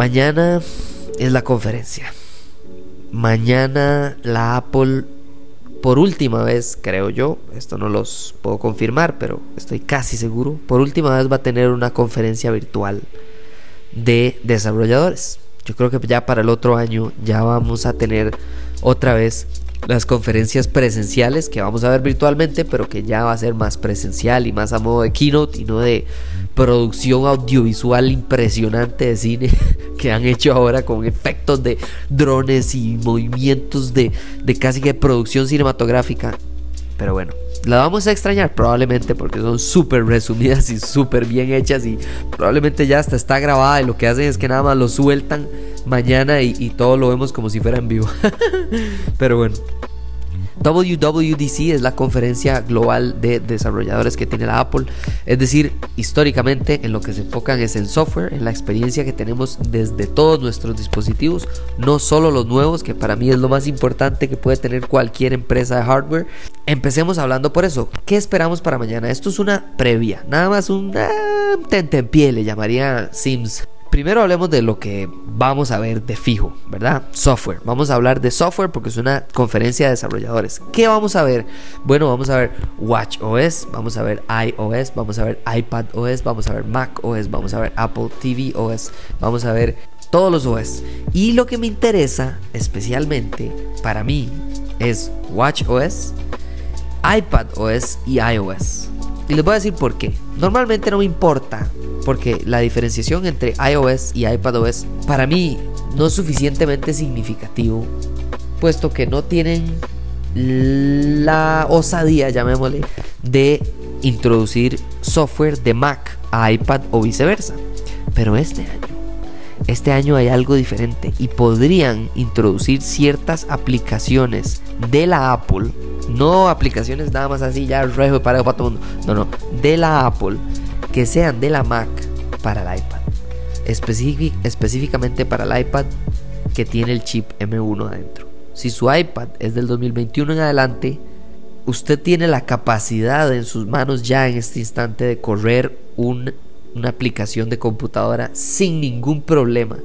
Mañana es la conferencia. Mañana la Apple, por última vez, creo yo, esto no los puedo confirmar, pero estoy casi seguro, por última vez va a tener una conferencia virtual de desarrolladores. Yo creo que ya para el otro año ya vamos a tener otra vez las conferencias presenciales que vamos a ver virtualmente, pero que ya va a ser más presencial y más a modo de keynote y no de producción audiovisual impresionante de cine que han hecho ahora con efectos de drones y movimientos de, de casi que producción cinematográfica. Pero bueno, la vamos a extrañar probablemente porque son súper resumidas y súper bien hechas y probablemente ya hasta está grabada y lo que hacen es que nada más lo sueltan mañana y, y todo lo vemos como si fuera en vivo. Pero bueno. WWDC es la conferencia global de desarrolladores que tiene la Apple. Es decir, históricamente en lo que se enfocan es en software, en la experiencia que tenemos desde todos nuestros dispositivos, no solo los nuevos, que para mí es lo más importante que puede tener cualquier empresa de hardware. Empecemos hablando por eso. ¿Qué esperamos para mañana? Esto es una previa, nada más un pie le llamaría Sims. Primero hablemos de lo que vamos a ver de fijo, ¿verdad? Software. Vamos a hablar de software porque es una conferencia de desarrolladores. ¿Qué vamos a ver? Bueno, vamos a ver Watch OS, vamos a ver iOS, vamos a ver iPad OS, vamos a ver Mac OS, vamos a ver Apple TV OS, vamos a ver todos los OS. Y lo que me interesa especialmente para mí es Watch OS, iPad OS y iOS. Y les voy a decir por qué. Normalmente no me importa porque la diferenciación entre iOS y iPadOS para mí no es suficientemente significativo, puesto que no tienen la osadía, llamémosle, de introducir software de Mac a iPad o viceversa. Pero este año, este año hay algo diferente y podrían introducir ciertas aplicaciones de la Apple, no aplicaciones nada más así ya rejo para todo el mundo, no, no, de la Apple que sean de la Mac para el iPad. específicamente para el iPad que tiene el chip M1 adentro. Si su iPad es del 2021 en adelante, usted tiene la capacidad en sus manos ya en este instante de correr una aplicación de computadora sin ningún problema.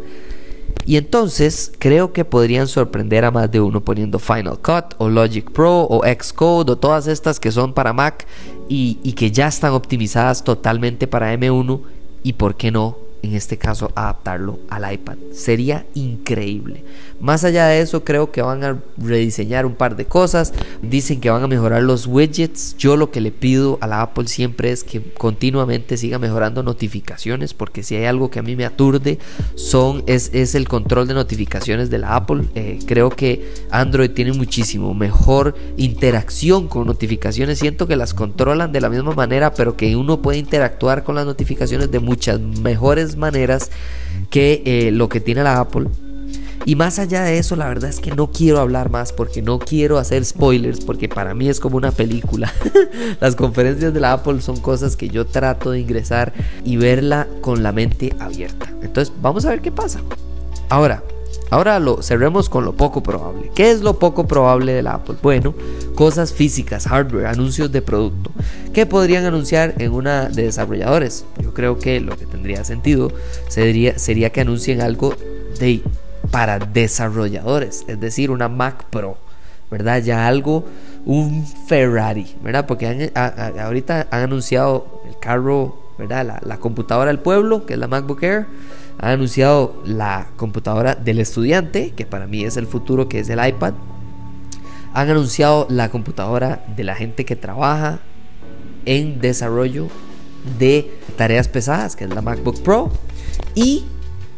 Y entonces creo que podrían sorprender a más de uno poniendo Final Cut o Logic Pro o Xcode o todas estas que son para Mac y, que ya están optimizadas totalmente para M1 y por qué no en este caso adaptarlo al iPad. Sería increíble. Más allá de eso, creo que van a rediseñar un par de cosas. Dicen que van a mejorar los widgets. Yo lo que le pido a la Apple siempre es que continuamente siga mejorando notificaciones, porque si hay algo que a mí me aturde, son, es, es el control de notificaciones de la Apple. Eh, creo que Android tiene muchísimo mejor interacción con notificaciones. Siento que las controlan de la misma manera, pero que uno puede interactuar con las notificaciones de muchas mejores maneras que eh, lo que tiene la Apple. Y más allá de eso, la verdad es que no quiero hablar más porque no quiero hacer spoilers porque para mí es como una película. Las conferencias de la Apple son cosas que yo trato de ingresar y verla con la mente abierta. Entonces, vamos a ver qué pasa. Ahora, Ahora lo cerremos con lo poco probable. ¿Qué es lo poco probable de la Apple? Bueno, cosas físicas, hardware, anuncios de producto. ¿Qué podrían anunciar en una de desarrolladores? Yo creo que lo que tendría sentido sería, sería que anuncien algo de para desarrolladores, es decir, una Mac Pro, ¿verdad? Ya algo, un Ferrari, ¿verdad? Porque ahorita han anunciado el carro, ¿verdad? La, la, computadora del pueblo, que es la MacBook Air. Han anunciado la computadora del estudiante, que para mí es el futuro, que es el iPad. Han anunciado la computadora de la gente que trabaja en desarrollo de tareas pesadas, que es la MacBook Pro. Y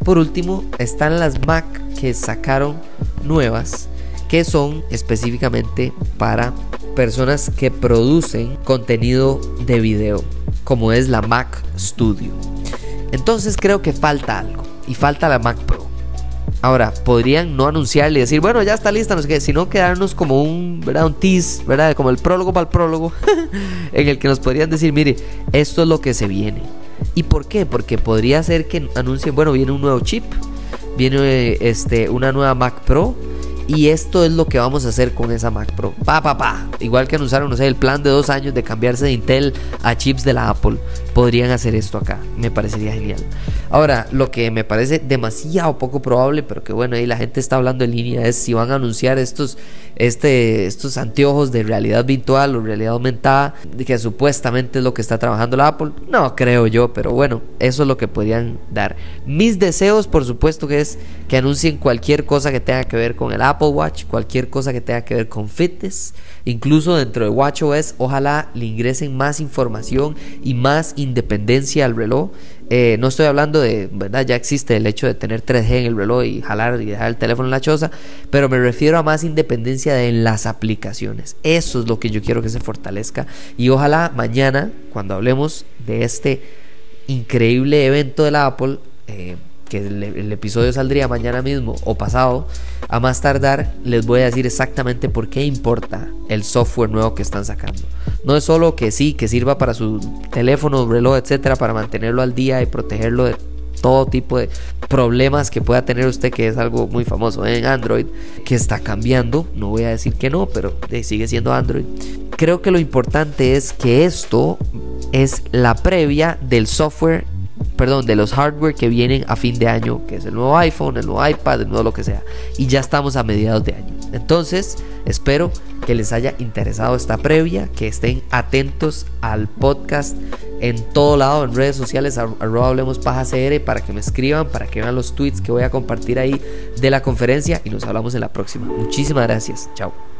por último, están las Mac que sacaron nuevas, que son específicamente para personas que producen contenido de video, como es la Mac Studio. Entonces creo que falta algo, y falta la Mac Pro. Ahora, podrían no anunciarle y decir, bueno, ya está lista, no sé qué, sino quedarnos como un, ¿verdad? Un tease, ¿verdad? Como el prólogo para el prólogo, en el que nos podrían decir, mire, esto es lo que se viene. ¿Y por qué? Porque podría ser que anuncien, bueno, viene un nuevo chip, viene este, una nueva Mac Pro y esto es lo que vamos a hacer con esa Mac Pro. Pa, pa, pa. Igual que anunciaron, no sé, el plan de dos años de cambiarse de Intel a chips de la Apple. Podrían hacer esto acá. Me parecería genial. Ahora, lo que me parece demasiado poco probable, pero que bueno, ahí la gente está hablando en línea, es si van a anunciar estos, este, estos anteojos de realidad virtual o realidad aumentada, que supuestamente es lo que está trabajando la Apple. No creo yo, pero bueno, eso es lo que podrían dar. Mis deseos, por supuesto, que es que anuncien cualquier cosa que tenga que ver con el Apple Watch, cualquier cosa que tenga que ver con fitness, incluso dentro de WatchOS, ojalá le ingresen más información y más independencia al reloj. Eh, no estoy hablando de, ¿verdad? Ya existe el hecho de tener 3G en el reloj y jalar y dejar el teléfono en la choza, pero me refiero a más independencia de en las aplicaciones. Eso es lo que yo quiero que se fortalezca y ojalá mañana, cuando hablemos de este increíble evento de la Apple, eh, que el, episodio saldría mañana mismo o pasado, a más tardar les voy a decir exactamente por qué importa el software nuevo que están sacando. No es solo que sí, que sirva para su teléfono, reloj, etcétera, para mantenerlo al día y protegerlo de todo tipo de problemas que pueda tener usted, que es algo muy famoso en Android, que está cambiando. No voy a decir que no, pero sigue siendo Android. Creo que lo importante es que esto es la previa del software perdón, de los hardware que vienen a fin de año, que es el nuevo iPhone, el nuevo iPad, el nuevo lo que sea. Y ya estamos a mediados de año. Entonces, espero que les haya interesado esta previa, que estén atentos al podcast en todo lado, en redes sociales, arroba hablemos paja CR, para que me escriban, para que vean los tweets que voy a compartir ahí de la conferencia y nos hablamos en la próxima. Muchísimas gracias. Chao.